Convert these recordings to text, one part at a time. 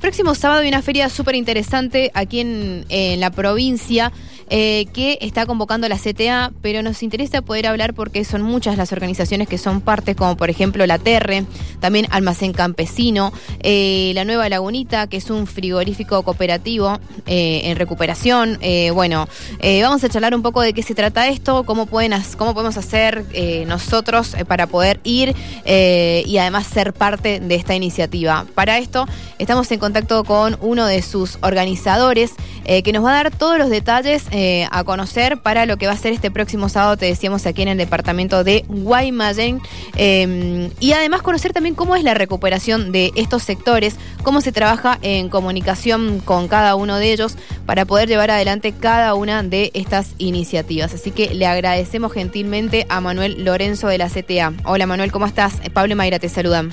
Próximo sábado hay una feria súper interesante aquí en, en la provincia eh, que está convocando la CTA, pero nos interesa poder hablar porque son muchas las organizaciones que son partes, como por ejemplo la Terre, también Almacén Campesino, eh, la Nueva Lagunita, que es un frigorífico cooperativo eh, en recuperación. Bueno, vamos a charlar un poco de qué se trata esto, cómo, pueden, cómo podemos hacer nosotros para poder ir y además ser parte de esta iniciativa. Para esto estamos en contacto con uno de sus organizadores eh, que nos va a dar todos los detalles eh, a conocer para lo que va a ser este próximo sábado, te decíamos, aquí en el departamento de Guaymallén. Eh, y además conocer también cómo es la recuperación de estos sectores, cómo se trabaja en comunicación con cada uno de ellos para poder llevar adelante cada una de estas iniciativas. Así que le agradecemos gentilmente a Manuel Lorenzo de la CTA. Hola Manuel, ¿cómo estás? Pablo Mayra te saludan.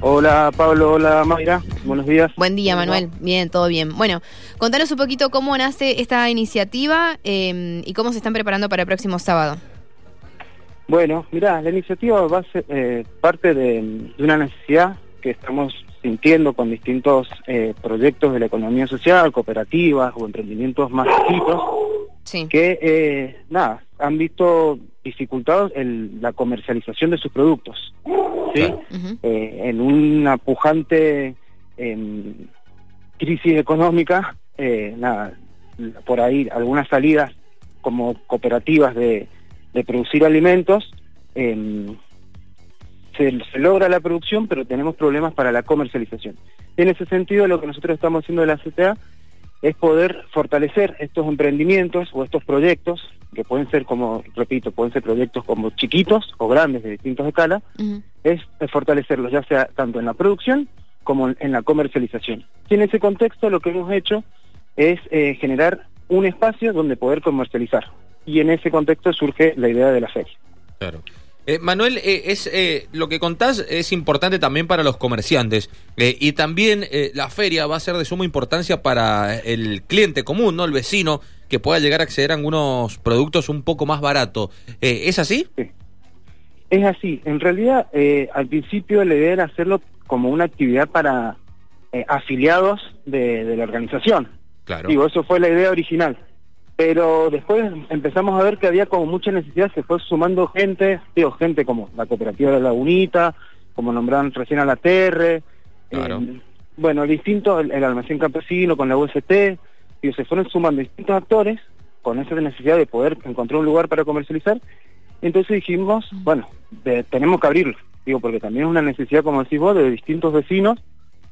Hola Pablo, hola Mayra, buenos días. Buen día. Manuel. Bien, todo bien. Bueno, contanos un poquito cómo nace esta iniciativa eh, y cómo se están preparando para el próximo sábado. Bueno, mirá, la iniciativa va a ser eh, parte de, de una necesidad que estamos sintiendo con distintos eh, proyectos de la economía social, cooperativas o emprendimientos más chiquitos, Sí. que, eh, nada, han visto dificultados en la comercialización de sus productos, ¿sí? Claro. Eh, en una pujante em, crisis económica, eh, nada, por ahí algunas salidas como cooperativas de, de producir alimentos, em, se, se logra la producción, pero tenemos problemas para la comercialización. En ese sentido, lo que nosotros estamos haciendo de la CTA es poder fortalecer estos emprendimientos o estos proyectos, que pueden ser como, repito, pueden ser proyectos como chiquitos o grandes de distintas escalas, es fortalecerlos, ya sea tanto en la producción como en- en la comercialización. Y en ese contexto lo que hemos hecho es eh, generar un espacio donde poder comercializar. Y en ese contexto surge la idea de la feria. Claro. Eh, Manuel, eh, es eh, lo que contás es importante también para los comerciantes eh, y también eh, la feria va a ser de suma importancia para el cliente común, no el vecino, que pueda llegar a acceder a algunos productos un poco más barato. ¿Es así? Es así, en realidad eh, al principio la idea era hacerlo como una actividad para eh, afiliados de, de la organización. Claro. Digo, eso fue la idea original. Pero después empezamos a ver que había como mucha necesidad, se fue sumando gente, digo, gente como la cooperativa de la Lagunita, como nombraron recién a la Terre, Claro. eh, bueno, distintos, el, el almacén campesino con la UST, digo, se fueron sumando distintos actores con esa necesidad de poder encontrar un lugar para comercializar. Entonces dijimos, bueno, de- tenemos que abrirlo, digo, porque también es una necesidad, como decís vos, de distintos vecinos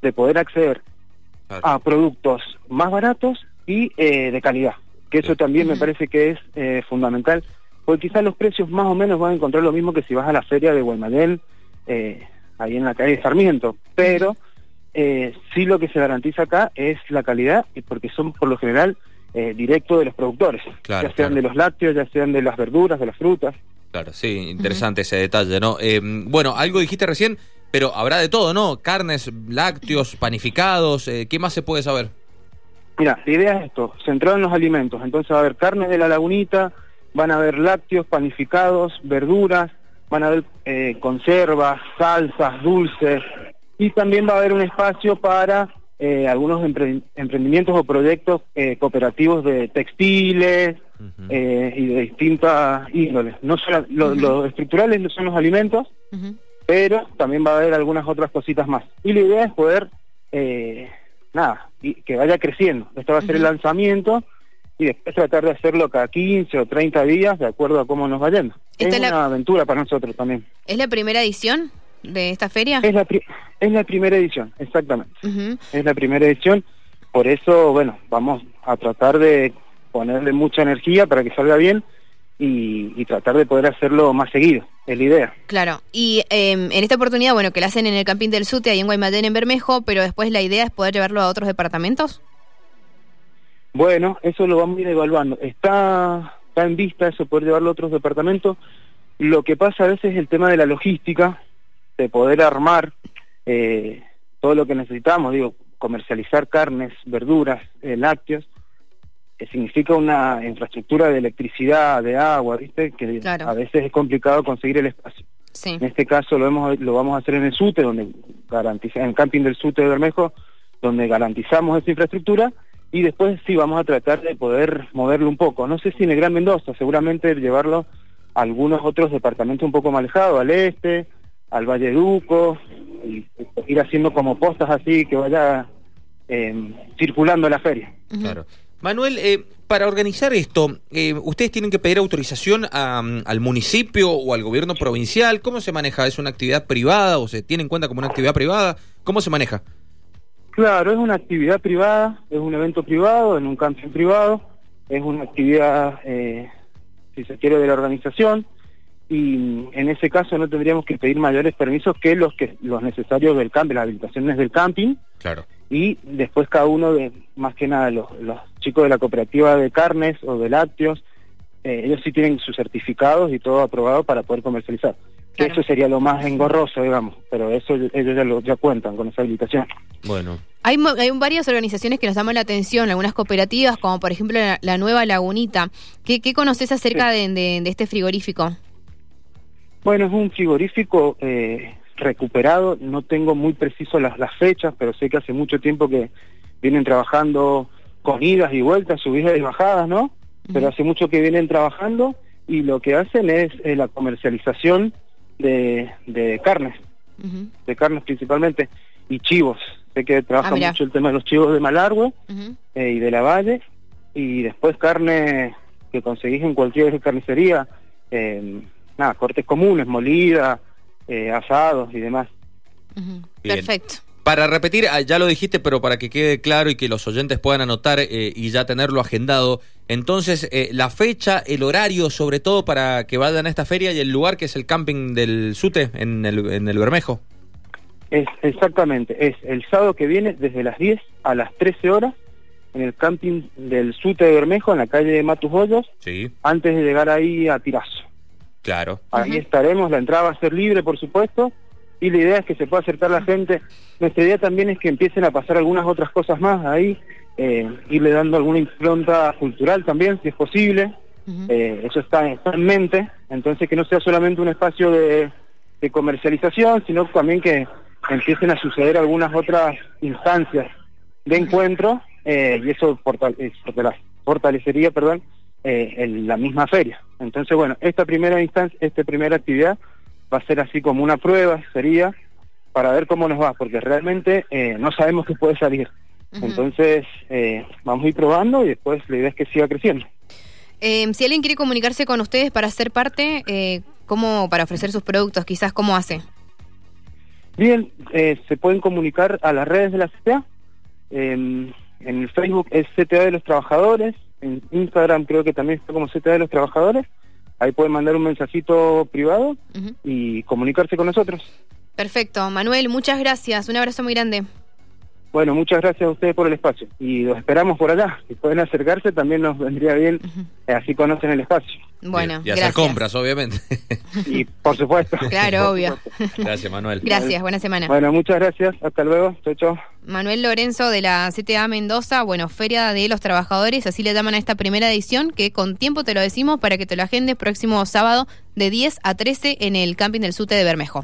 de poder acceder Claro. a productos más baratos y eh, de calidad. Que eso también me parece que es eh, fundamental, porque quizás los precios más o menos van a encontrar lo mismo que si vas a la feria de Guaymallén, eh, ahí en la calle de Sarmiento, pero eh, sí lo que se garantiza acá es la calidad, y porque son por lo general eh, directo de los productores, Claro, ya sean claro. de los lácteos, ya sean de las verduras, de las frutas. Claro, sí, interesante ese detalle, ¿no? Eh, bueno, algo dijiste recién, pero habrá de todo, ¿no? Carnes, lácteos, panificados, eh, ¿qué más se puede saber? Mira, la idea es esto, centrado en los alimentos. Entonces va a haber carne de la lagunita, van a haber lácteos, panificados, verduras, van a haber eh, conservas, salsas, dulces, y también va a haber un espacio para eh, algunos empre- emprendimientos o proyectos eh, cooperativos de textiles eh, y de distintas índoles. No solo, lo. Los estructurales son los alimentos, pero también va a haber algunas otras cositas más. Y la idea es poder, eh, nada, y que vaya creciendo. Esto va a ser el lanzamiento y después tratar de hacerlo cada 15 o 30 días de acuerdo a cómo nos vayamos. Esta Es la- una aventura para nosotros también. ¿Es la primera edición de esta feria? Es la, pri- es la primera edición, exactamente. Es la primera edición, por eso, bueno, vamos a tratar de ponerle mucha energía para que salga bien y, y tratar de poder hacerlo más seguido, es la idea. Claro, y eh, en esta oportunidad, bueno, que la hacen en el Campín del Sute, ahí en Guaymallén, en Bermejo, pero después la idea es poder llevarlo a otros departamentos. Bueno, eso lo vamos a ir evaluando. Está, está en vista eso, poder llevarlo a otros departamentos. Lo que pasa a veces es el tema de la logística, de poder armar eh, todo lo que necesitamos, digo, comercializar carnes, verduras, eh, lácteos, que significa una infraestructura de electricidad, de agua, ¿viste? Que Claro. a veces es complicado conseguir el espacio. Sí. En este caso lo, hemos, lo vamos a hacer en el SUTE, donde garantiza, en el camping del SUTE de Bermejo donde garantizamos esa infraestructura y después sí vamos a tratar de poder moverlo un poco. No sé si en el Gran Mendoza, seguramente llevarlo a algunos otros departamentos un poco más alejados, al este, al Valle Duco, y ir haciendo como postas así que vaya eh, circulando la feria. Claro. Manuel, eh, para organizar esto, eh, ¿ustedes tienen que pedir autorización a, al municipio o al gobierno provincial? ¿Cómo se maneja? ¿Es una actividad privada o se tiene en cuenta como una actividad privada? ¿Cómo se maneja? Claro, es una actividad privada, es un evento privado, en un camping privado, es una actividad, eh, si se quiere, de la organización y en ese caso no tendríamos que pedir mayores permisos que los que los necesarios del camping, las habilitaciones del camping. Claro. Y después cada uno de, más que nada, los, los chicos de la cooperativa de carnes o de lácteos, eh, ellos sí tienen sus certificados y todo aprobado para poder comercializar. Claro. Eso sería lo más engorroso, digamos, pero eso ellos ya, lo, ya cuentan con esa habilitación. Bueno. Hay, hay varias organizaciones que nos llaman la atención, algunas cooperativas, como por ejemplo la, la Nueva Lagunita. ¿Qué, qué conoces acerca de, de- de este frigorífico? Bueno, es un frigorífico eh, recuperado, no tengo muy preciso las, las fechas, pero sé que hace mucho tiempo que vienen trabajando con idas y vueltas, subidas y bajadas, ¿no? Pero hace mucho que vienen trabajando y lo que hacen es eh, la comercialización de, de carnes, de carnes principalmente, y chivos. Sé que trabaja Ah, mucho el tema de los chivos de Malargüe eh, y de la Valle, y después carne que conseguís en cualquier carnicería, eh, nada, cortes comunes, molida, eh, asados y demás. Bien. Perfecto. Para repetir, ah, ya lo dijiste, pero para que quede claro y que los oyentes puedan anotar eh, y ya tenerlo agendado, entonces eh, la fecha, el horario, sobre todo para que vayan a esta feria y el lugar que es el camping del Sute en el, en el Bermejo. Es exactamente, es el sábado que viene desde las 10 a las 13 horas en el camping del Sute de Bermejo, en la calle Matus Hoyos, Sí, antes de llegar ahí a Tirazo. claro. Ahí estaremos, la entrada va a ser libre, por supuesto, y la idea es que se pueda acercar la gente. Nuestra idea también es que empiecen a pasar algunas otras cosas más ahí, eh, irle dando alguna impronta cultural también, si es posible. Eh, eso está, está en mente, entonces que no sea solamente un espacio de, de comercialización, sino también que empiecen a suceder algunas otras instancias de encuentro eh, y eso eh, fortale- fortalecería perdón, el- la misma feria. Entonces, bueno, esta primera instancia, esta primera actividad va a ser así como una prueba, sería para ver cómo nos va, porque realmente eh, no sabemos qué puede salir. Entonces, eh, vamos a ir probando y después la idea es que siga creciendo. Eh, si alguien quiere comunicarse con ustedes para ser parte, eh, ¿cómo para ofrecer sus productos? Quizás, ¿cómo hace? Bien, se pueden comunicar a las redes de la CTA. eh, en el Facebook es CTA de los Trabajadores. En Instagram creo que también está como CTA de los Trabajadores. Ahí pueden mandar un mensajito privado y comunicarse con nosotros. Perfecto. Manuel, muchas gracias. Un abrazo muy grande. Bueno, muchas gracias a ustedes por el espacio y los esperamos por allá. Si pueden acercarse también nos vendría bien, eh, así conocen el espacio. Bueno, y hacer gracias. compras, obviamente. Y por supuesto. Claro, Por obvio. supuesto. Gracias, Manuel. Gracias, buena semana. Bueno, muchas gracias. Hasta luego. Chao, chao. Manuel Lorenzo de la CTA Mendoza, bueno, Feria de los Trabajadores, así le llaman a esta primera edición, que con tiempo te lo decimos para que te lo agendes próximo sábado de 10 a 13 en el camping del Sute de Bermejo.